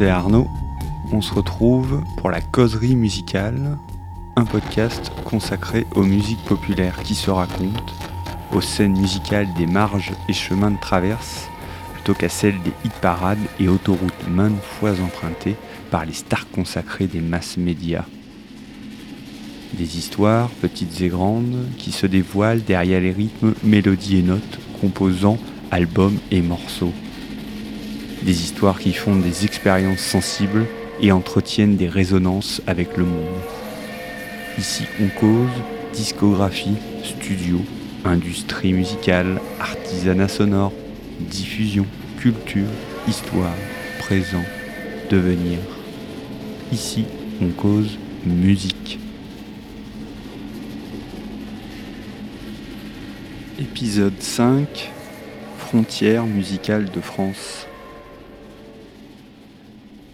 c'est Arnaud. On se retrouve pour la causerie musicale, un podcast consacré aux musiques populaires qui se racontent, aux scènes musicales des marges et chemins de traverse, plutôt qu'à celles des hit parades et autoroutes maintes fois empruntées par les stars consacrées des masses médias. Des histoires, petites et grandes, qui se dévoilent derrière les rythmes, mélodies et notes composant albums et morceaux. Des histoires qui font des expériences sensibles et entretiennent des résonances avec le monde. Ici on cause discographie, studio, industrie musicale, artisanat sonore, diffusion, culture, histoire, présent, devenir. Ici on cause musique. Épisode 5 Frontières musicales de France.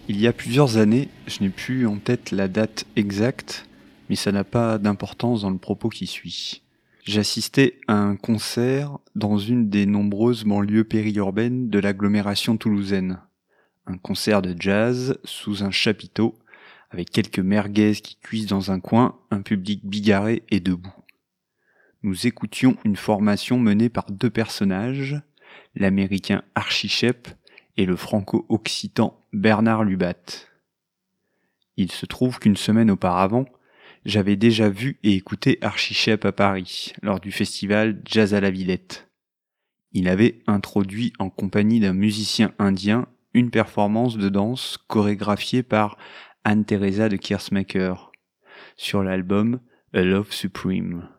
Il y a plusieurs années, je n'ai plus en tête la date exacte, mais ça n'a pas d'importance dans le propos qui suit. J'assistais à un concert dans une des nombreuses banlieues périurbaines de l'agglomération toulousaine. Un concert de jazz sous un chapiteau, avec quelques merguez qui cuisent dans un coin, un public bigarré et debout. Nous écoutions une formation menée par deux personnages, l'américain Archie Shep et le franco-occitan Bernard Lubat. Il se trouve qu'une semaine auparavant, j'avais déjà vu et écouté Archichep à Paris, lors du festival Jazz à la Villette. Il avait introduit en compagnie d'un musicien indien une performance de danse chorégraphiée par Anne-Teresa de Kiersmaker sur l'album A Love Supreme.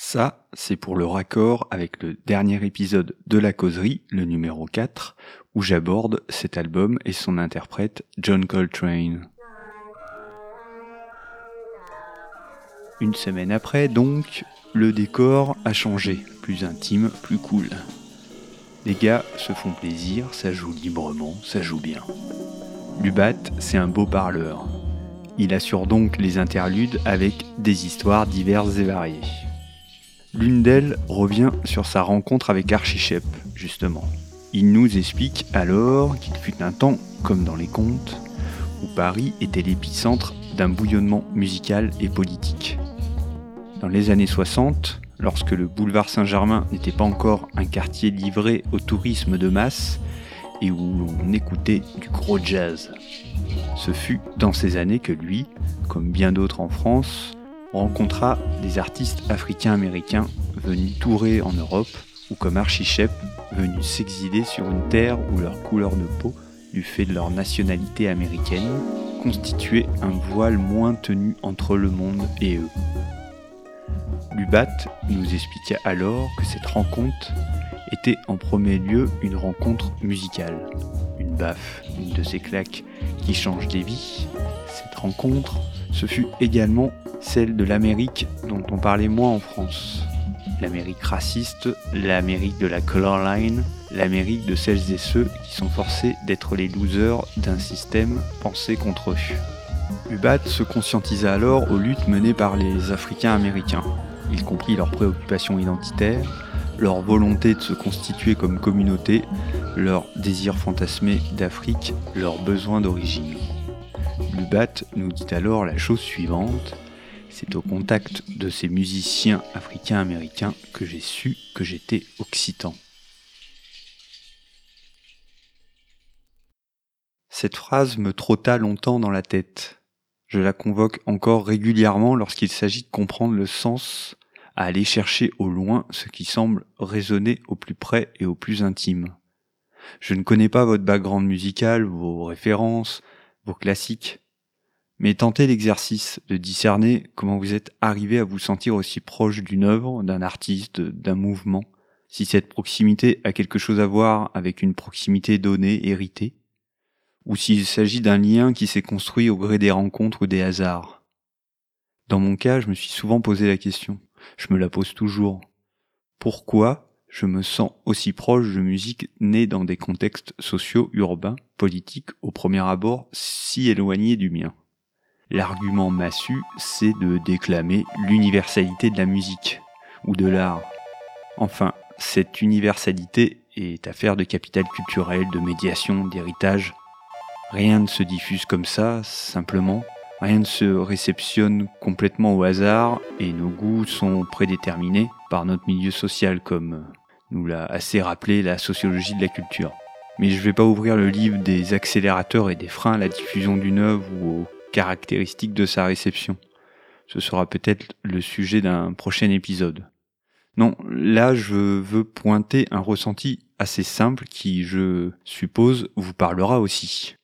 Ça, c'est pour le raccord avec le dernier épisode de la causerie, le numéro 4, où j'aborde cet album et son interprète John Coltrane. Une semaine après, donc, le décor a changé, plus intime, plus cool. Les gars se font plaisir, ça joue librement, ça joue bien. Lubat, c'est un beau parleur. Il assure donc les interludes avec des histoires diverses et variées. L'une d'elles revient sur sa rencontre avec Archichep, justement. Il nous explique alors qu'il fut un temps, comme dans les contes, où Paris était l'épicentre d'un bouillonnement musical et politique. Dans les années 60, lorsque le boulevard Saint-Germain n'était pas encore un quartier livré au tourisme de masse et où l'on écoutait du gros jazz. Ce fut dans ces années que lui, comme bien d'autres en France, rencontra des artistes africains-américains venus tourer en Europe ou comme Archichep venus s'exiler sur une terre où leur couleur de peau, du fait de leur nationalité américaine, constituait un voile moins tenu entre le monde et eux. Lubat nous expliqua alors que cette rencontre était en premier lieu une rencontre musicale, une baffe, une de ces claques qui changent des vies. Cette rencontre, ce fut également celle de l'Amérique dont on parlait moins en France l'Amérique raciste, l'Amérique de la color line, l'Amérique de celles et ceux qui sont forcés d'être les losers d'un système pensé contre eux. Ubat se conscientisa alors aux luttes menées par les Africains américains. Il comprit leurs préoccupations identitaires, leur volonté de se constituer comme communauté, leur désir fantasmé d'Afrique, leurs besoins d'origine. Lubat nous dit alors la chose suivante c'est au contact de ces musiciens africains-américains que j'ai su que j'étais occitan. Cette phrase me trotta longtemps dans la tête. Je la convoque encore régulièrement lorsqu'il s'agit de comprendre le sens, à aller chercher au loin ce qui semble résonner au plus près et au plus intime. Je ne connais pas votre background musical, vos références, vos classiques, mais tentez l'exercice de discerner comment vous êtes arrivé à vous sentir aussi proche d'une œuvre, d'un artiste, d'un mouvement, si cette proximité a quelque chose à voir avec une proximité donnée, héritée, ou s'il s'agit d'un lien qui s'est construit au gré des rencontres ou des hasards. Dans mon cas, je me suis souvent posé la question, je me la pose toujours. Pourquoi je me sens aussi proche de musique née dans des contextes sociaux, urbains, politiques, au premier abord, si éloignés du mien? L'argument massu, c'est de déclamer l'universalité de la musique ou de l'art. Enfin, cette universalité est affaire de capital culturel, de médiation, d'héritage. Rien ne se diffuse comme ça, simplement. Rien ne se réceptionne complètement au hasard et nos goûts sont prédéterminés par notre milieu social comme nous l'a assez rappelé la sociologie de la culture. Mais je ne vais pas ouvrir le livre des accélérateurs et des freins à la diffusion d'une œuvre ou aux caractéristiques de sa réception. Ce sera peut-être le sujet d'un prochain épisode. Non, là je veux pointer un ressenti assez simple qui, je suppose, vous parlera aussi.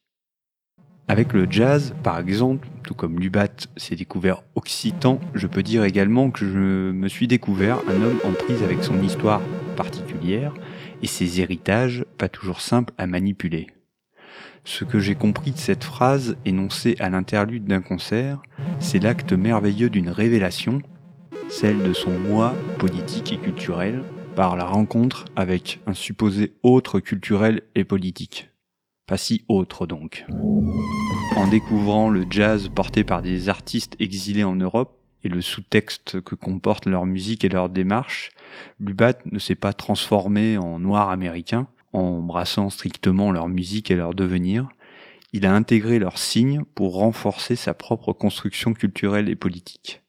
Avec le jazz, par exemple, tout comme Lubat s'est découvert occitan, je peux dire également que je me suis découvert un homme en prise avec son histoire particulière et ses héritages pas toujours simples à manipuler. Ce que j'ai compris de cette phrase énoncée à l'interlude d'un concert, c'est l'acte merveilleux d'une révélation, celle de son moi politique et culturel, par la rencontre avec un supposé autre culturel et politique. Pas si autre donc. En découvrant le jazz porté par des artistes exilés en Europe et le sous-texte que comportent leur musique et leur démarche, Lubat ne s'est pas transformé en noir américain, en brassant strictement leur musique et leur devenir. Il a intégré leurs signes pour renforcer sa propre construction culturelle et politique.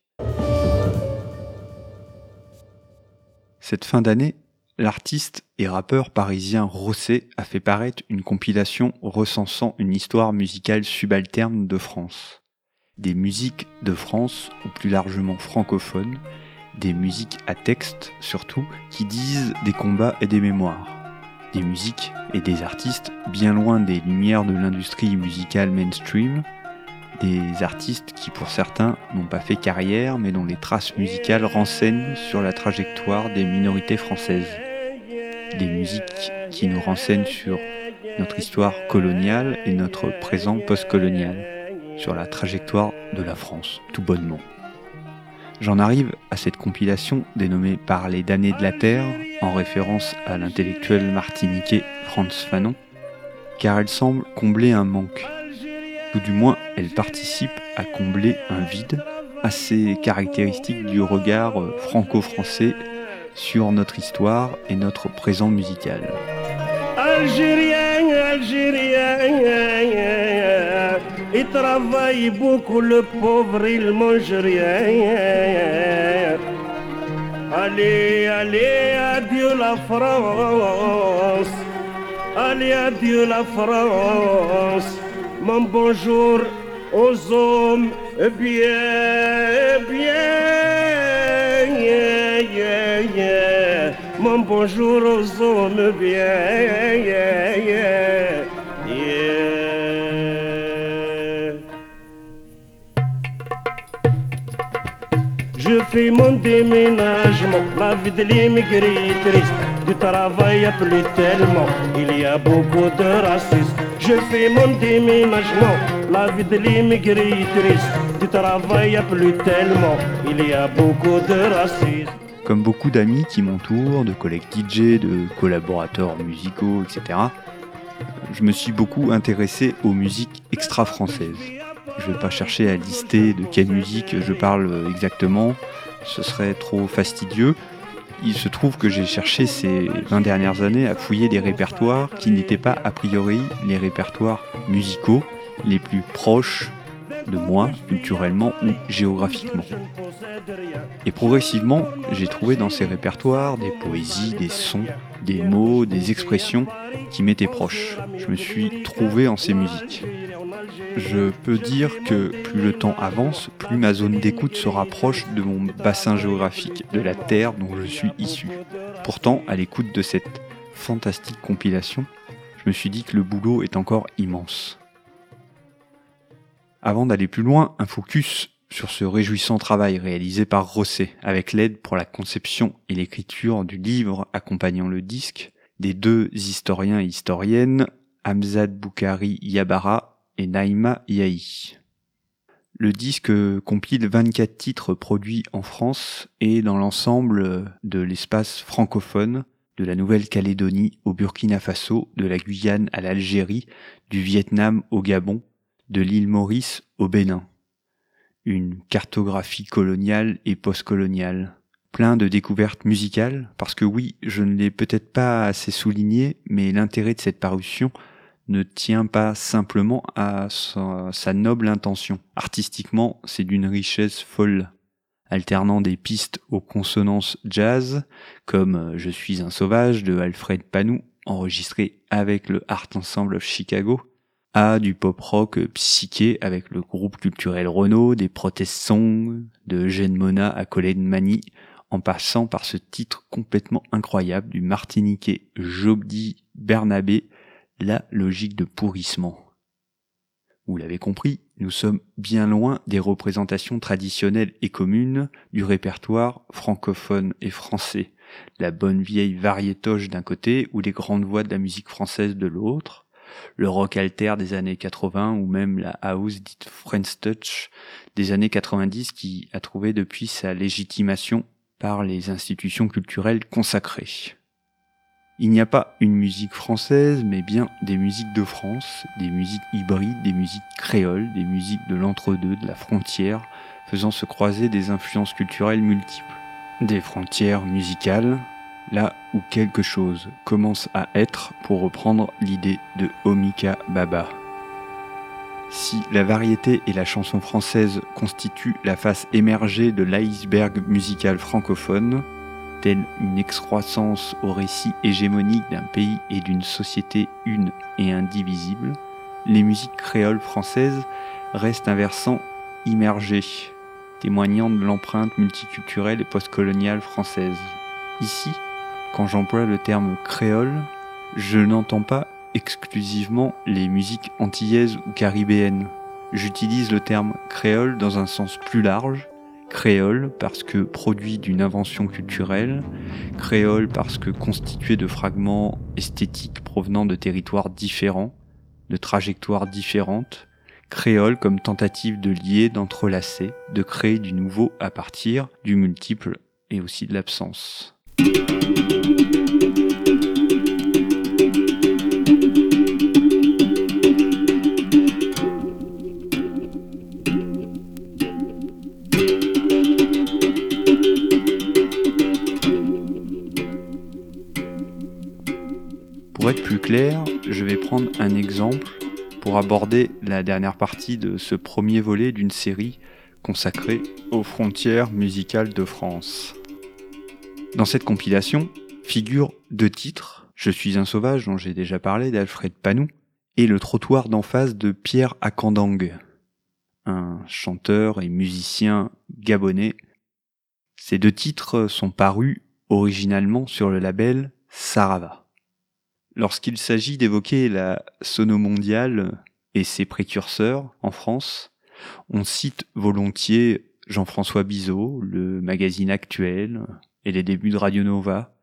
Cette fin d'année L'artiste et rappeur parisien Rosset a fait paraître une compilation recensant une histoire musicale subalterne de France. Des musiques de France, ou plus largement francophones, des musiques à texte surtout, qui disent des combats et des mémoires. Des musiques et des artistes bien loin des lumières de l'industrie musicale mainstream, des artistes qui pour certains n'ont pas fait carrière mais dont les traces musicales renseignent sur la trajectoire des minorités françaises des musiques qui nous renseignent sur notre histoire coloniale et notre présent postcolonial, sur la trajectoire de la France, tout bonnement. J'en arrive à cette compilation dénommée Parler d'années de la Terre, en référence à l'intellectuel martiniquais Franz Fanon, car elle semble combler un manque, ou du moins elle participe à combler un vide assez caractéristique du regard franco-français sur notre histoire et notre présent musical. Il travaille beaucoup, le pauvre, il mange rien. Allez, allez, adieu la France. Allez, adieu la France. Mon bonjour aux hommes bien, bien. Mon bonjour aux hommes bien. Je fais mon déménagement, la vie de l'immigré triste. Du travail plus tellement, il y a beaucoup de racisme. Je fais mon déménagement, la vie de l'immigré triste. Du travail plus tellement, il y a beaucoup de racisme. Comme beaucoup d'amis qui m'entourent, de collègues DJ, de collaborateurs musicaux, etc., je me suis beaucoup intéressé aux musiques extra-françaises. Je ne vais pas chercher à lister de quelle musique je parle exactement, ce serait trop fastidieux. Il se trouve que j'ai cherché ces 20 dernières années à fouiller des répertoires qui n'étaient pas a priori les répertoires musicaux les plus proches de moi, culturellement ou géographiquement. Et progressivement, j'ai trouvé dans ces répertoires des poésies, des sons, des mots, des expressions qui m'étaient proches. Je me suis trouvé en ces musiques. Je peux dire que plus le temps avance, plus ma zone d'écoute se rapproche de mon bassin géographique, de la terre dont je suis issu. Pourtant, à l'écoute de cette fantastique compilation, je me suis dit que le boulot est encore immense. Avant d'aller plus loin, un focus sur ce réjouissant travail réalisé par Rosset, avec l'aide pour la conception et l'écriture du livre accompagnant le disque des deux historiens et historiennes, Hamzad Boukari Yabara et Naïma Yahi. Le disque compile 24 titres produits en France et dans l'ensemble de l'espace francophone, de la Nouvelle-Calédonie au Burkina Faso, de la Guyane à l'Algérie, du Vietnam au Gabon, de l'île Maurice au Bénin. Une cartographie coloniale et postcoloniale. Plein de découvertes musicales, parce que oui, je ne l'ai peut-être pas assez souligné, mais l'intérêt de cette parution ne tient pas simplement à sa, noble intention. Artistiquement, c'est d'une richesse folle, alternant des pistes aux consonances jazz, comme Je suis un sauvage de Alfred Panou, enregistré avec le Art Ensemble of Chicago, à du pop rock psyché avec le groupe culturel Renault, des protest songs, de Eugène Mona à Colin Mani, en passant par ce titre complètement incroyable du Martiniquais Jobdi Bernabé, la logique de pourrissement. Vous l'avez compris, nous sommes bien loin des représentations traditionnelles et communes du répertoire francophone et français, la bonne vieille variétoche d'un côté ou les grandes voix de la musique française de l'autre, le rock alter des années 80 ou même la house dite French Touch des années 90 qui a trouvé depuis sa légitimation par les institutions culturelles consacrées. Il n'y a pas une musique française, mais bien des musiques de France, des musiques hybrides, des musiques créoles, des musiques de l'entre-deux, de la frontière, faisant se croiser des influences culturelles multiples. Des frontières musicales, là où quelque chose commence à être, pour reprendre l'idée de Omika Baba. Si la variété et la chanson française constituent la face émergée de l'iceberg musical francophone, telle une excroissance au récit hégémonique d'un pays et d'une société une et indivisible, les musiques créoles françaises restent un versant immergé, témoignant de l'empreinte multiculturelle et postcoloniale française. Ici, quand j'emploie le terme créole, je n'entends pas exclusivement les musiques antillaises ou caribéennes. J'utilise le terme créole dans un sens plus large, créole parce que produit d'une invention culturelle, créole parce que constitué de fragments esthétiques provenant de territoires différents, de trajectoires différentes, créole comme tentative de lier, d'entrelacer, de créer du nouveau à partir du multiple et aussi de l'absence. Clair, je vais prendre un exemple pour aborder la dernière partie de ce premier volet d'une série consacrée aux frontières musicales de France. Dans cette compilation figurent deux titres, Je suis un sauvage dont j'ai déjà parlé d'Alfred Panou et Le trottoir d'en face de Pierre Akandang, un chanteur et musicien gabonais. Ces deux titres sont parus originalement sur le label Sarava. Lorsqu'il s'agit d'évoquer la sono mondiale et ses précurseurs en France, on cite volontiers Jean-François Bizot, le magazine actuel et les débuts de Radio Nova.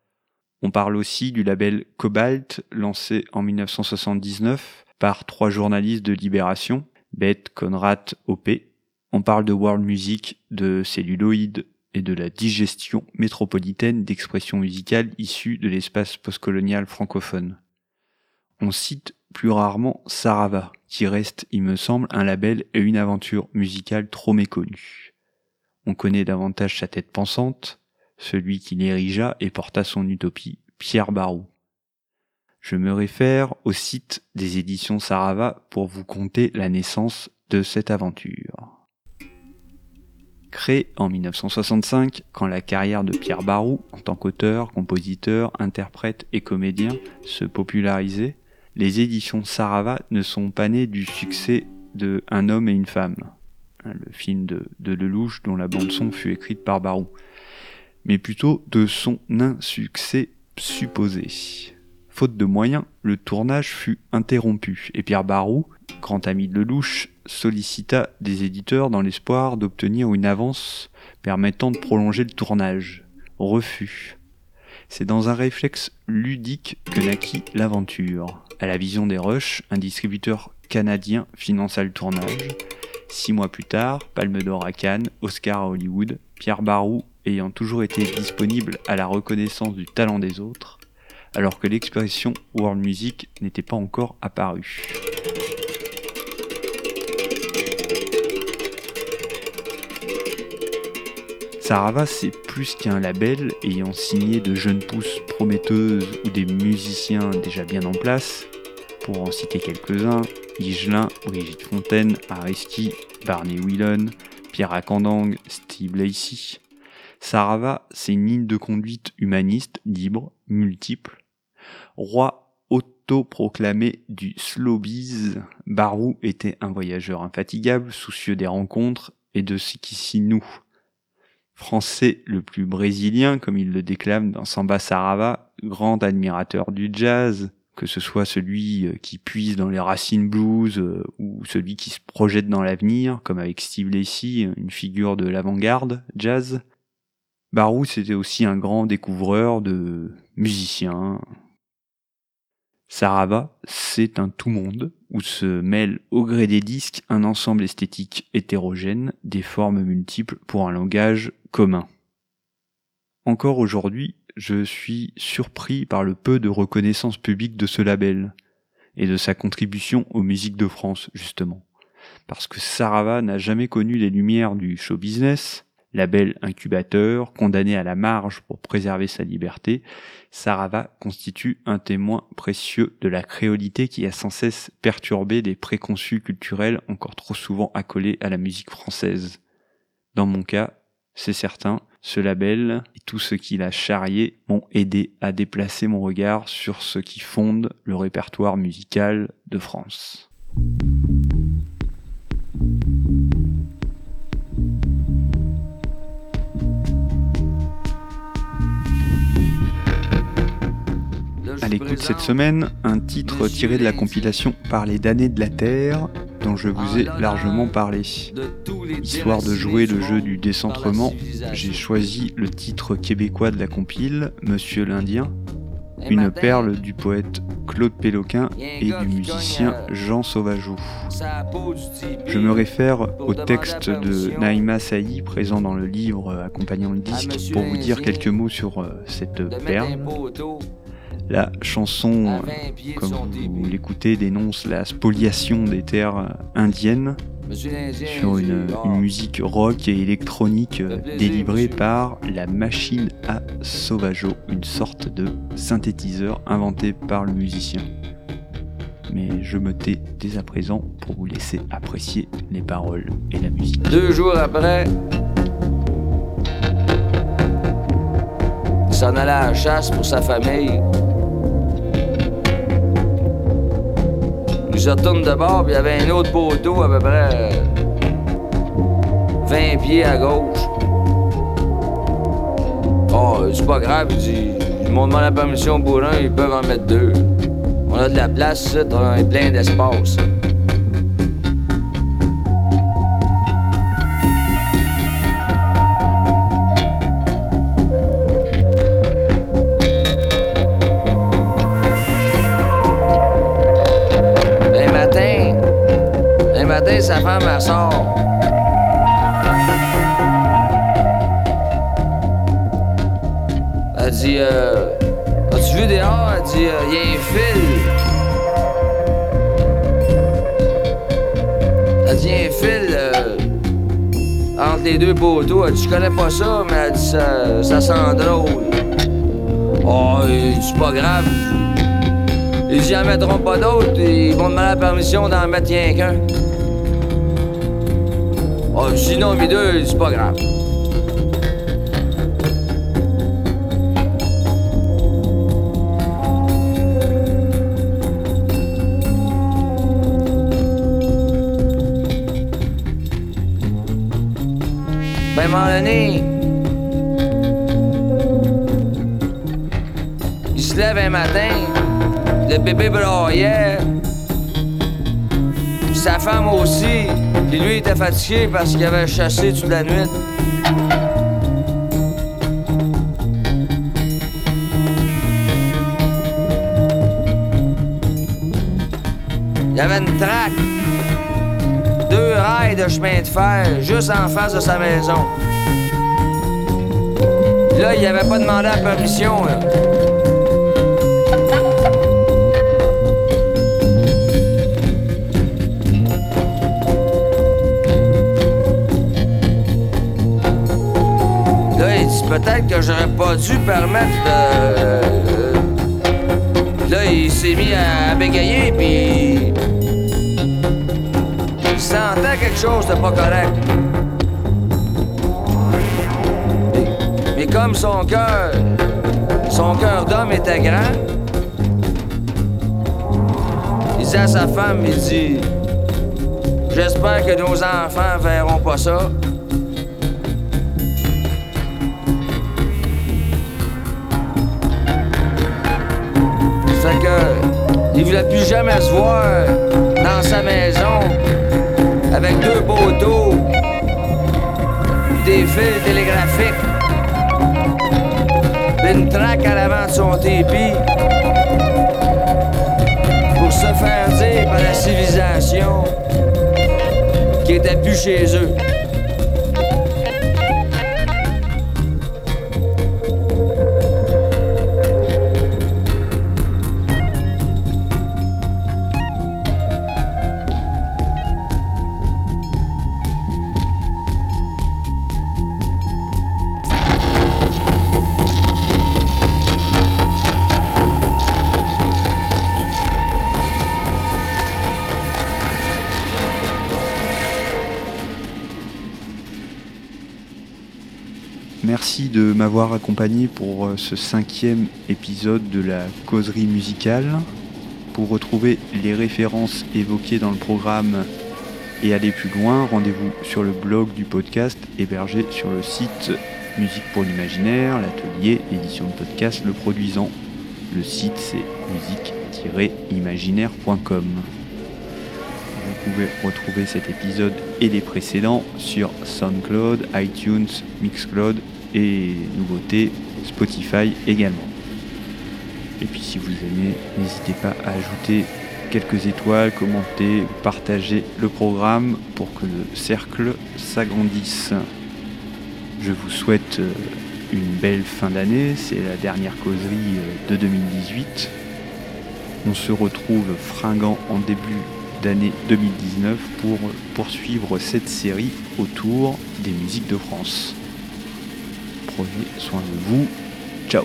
On parle aussi du label Cobalt lancé en 1979 par trois journalistes de Libération, Beth, Conrad, OP. On parle de world music, de celluloïd et de la digestion métropolitaine d'expressions musicales issues de l'espace postcolonial francophone on cite plus rarement Sarava, qui reste, il me semble, un label et une aventure musicale trop méconnue. On connaît davantage sa tête pensante, celui qui l'érigea et porta son utopie, Pierre Barou. Je me réfère au site des éditions Sarava pour vous conter la naissance de cette aventure. Créé en 1965, quand la carrière de Pierre Barou, en tant qu'auteur, compositeur, interprète et comédien, se popularisait, les éditions Sarava ne sont pas nées du succès de Un homme et une femme, hein, le film de, de dont la bande-son fut écrite par Barou, mais plutôt de son insuccès supposé. Faute de moyens, le tournage fut interrompu et Pierre Barou, grand ami de Lelouch, sollicita des éditeurs dans l'espoir d'obtenir une avance permettant de prolonger le tournage. Refus. C'est dans un réflexe ludique que naquit l'aventure. À la vision des rushs, un distributeur canadien finança le tournage. Six mois plus tard, Palme d'Or à Cannes, Oscar à Hollywood, Pierre Barou ayant toujours été disponible à la reconnaissance du talent des autres, alors que l'expression world music n'était pas encore apparue. Sarava, c'est plus qu'un label ayant signé de jeunes pousses prometteuses ou des musiciens déjà bien en place. pour en citer quelques-uns, Higelin, Brigitte Fontaine, Aristi, Barney Whelan, Pierre Akandang, Steve Lacey. Sarava, c'est une ligne de conduite humaniste, libre, multiple. Roi autoproclamé du slowbiz, Barou était un voyageur infatigable, soucieux des rencontres et de ce qui s'y noue. Français le plus brésilien, comme il le déclame dans Samba Sarava, grand admirateur du jazz, que ce soit celui euh, qui puise dans les racines blues euh, ou celui qui se projette dans l'avenir, comme avec Steve Lacy, une figure de l'avant-garde jazz. Barou, c'était aussi un grand découvreur de musiciens. Sarava, c'est un tout-monde où se mêle au gré des disques un ensemble esthétique hétérogène, des formes multiples pour un langage commun. Encore aujourd'hui, je suis surpris par le peu de reconnaissance publique de ce label et de sa contribution aux musiques de France, justement. Parce que Sarava n'a jamais connu les lumières du show business, label incubateur, condamné à la marge pour préserver sa liberté, Sarava constitue un témoin précieux de la créolité qui a sans cesse perturbé des préconçus culturels encore trop souvent accolés à la musique française. Dans mon cas, c'est certain, ce label et tout ce qu'il a charrié m'ont aidé à déplacer mon regard sur ce qui fonde le répertoire musical de France. L'écoute cette semaine, un titre tiré de la compilation Par les damnés de la Terre, dont je vous ai largement parlé. Histoire de jouer le jeu du décentrement, j'ai choisi le titre québécois de la compile, Monsieur l'Indien, une perle du poète Claude Péloquin et du musicien Jean Sauvageau. Je me réfère au texte de Naïma Saï présent dans le livre accompagnant le disque pour vous dire quelques mots sur euh, cette perle. La chanson, comme vous l'écoutez, dénonce la spoliation des terres indiennes sur une, musique rock et électronique euh, délivrée par la machine à Sauvageau, une sorte de synthétiseur inventé par le musicien. Mais je me tais dès à présent pour vous laisser apprécier les paroles et la musique. Deux jours après, s'en allait à la chasse pour sa famille. Je retourne de bord, puis il y avait un autre poteau à peu près 20 pieds à gauche. Oh, c'est pas grave, ils m'ont demandé la permission pour un, ils peuvent en mettre deux. On a de la place, on est plein d'espace. Elle dit euh, As-tu vu dehors? Elle dit Il y a un fil. Elle dit Il y a un fil euh, entre les deux poteaux. Elle dit Je connais pas ça, mais elle dit Ça, ça sent drôle. Oh, c'est pas grave. Ils dit, en mettront pas d'autres, ils vont demander la permission d'en mettre rien qu'un. Oh, sinon, mes deux, c'est pas grave. Il se lève un matin, le bébé braillait, sa femme aussi. Puis lui, était fatigué parce qu'il avait chassé toute la nuit. Il y avait une traque, de chemin de fer juste en face de sa maison. Là, il avait pas demandé la permission. Là. peut-être que j'aurais pas dû permettre Là, il s'est mis à bégayer, puis. Il sentait quelque chose de pas correct. Mais, mais comme son cœur. Son cœur d'homme était grand, il dit à sa femme, il dit. J'espère que nos enfants verront pas ça. Fait que, il voulait plus jamais se voir dans sa maison des fils télégraphiques, une traque à l'avant de son tépi pour se faire dire par la civilisation qui était plus chez eux. Merci de m'avoir accompagné pour euh, ce cinquième épisode de la causerie musicale. Pour retrouver les références évoquées dans le programme et aller plus loin, rendez-vous sur le blog du podcast hébergé sur le site Musique pour l'imaginaire, l'atelier édition de podcast le produisant. Le site c'est musique-imaginaire.com. Vous pouvez retrouver cet épisode et les précédents sur SoundCloud, iTunes, Mixcloud et nouveautés Spotify également. Et puis si vous aimez, n'hésitez pas à ajouter quelques étoiles, commenter, partager le programme pour que le cercle s'agrandisse. Je vous souhaite euh, une belle fin d'année, c'est la dernière causerie euh, de 2018. On se retrouve fringant en début d'année 2019 pour poursuivre cette série autour des musiques de France. Prenez soin de vous. Ciao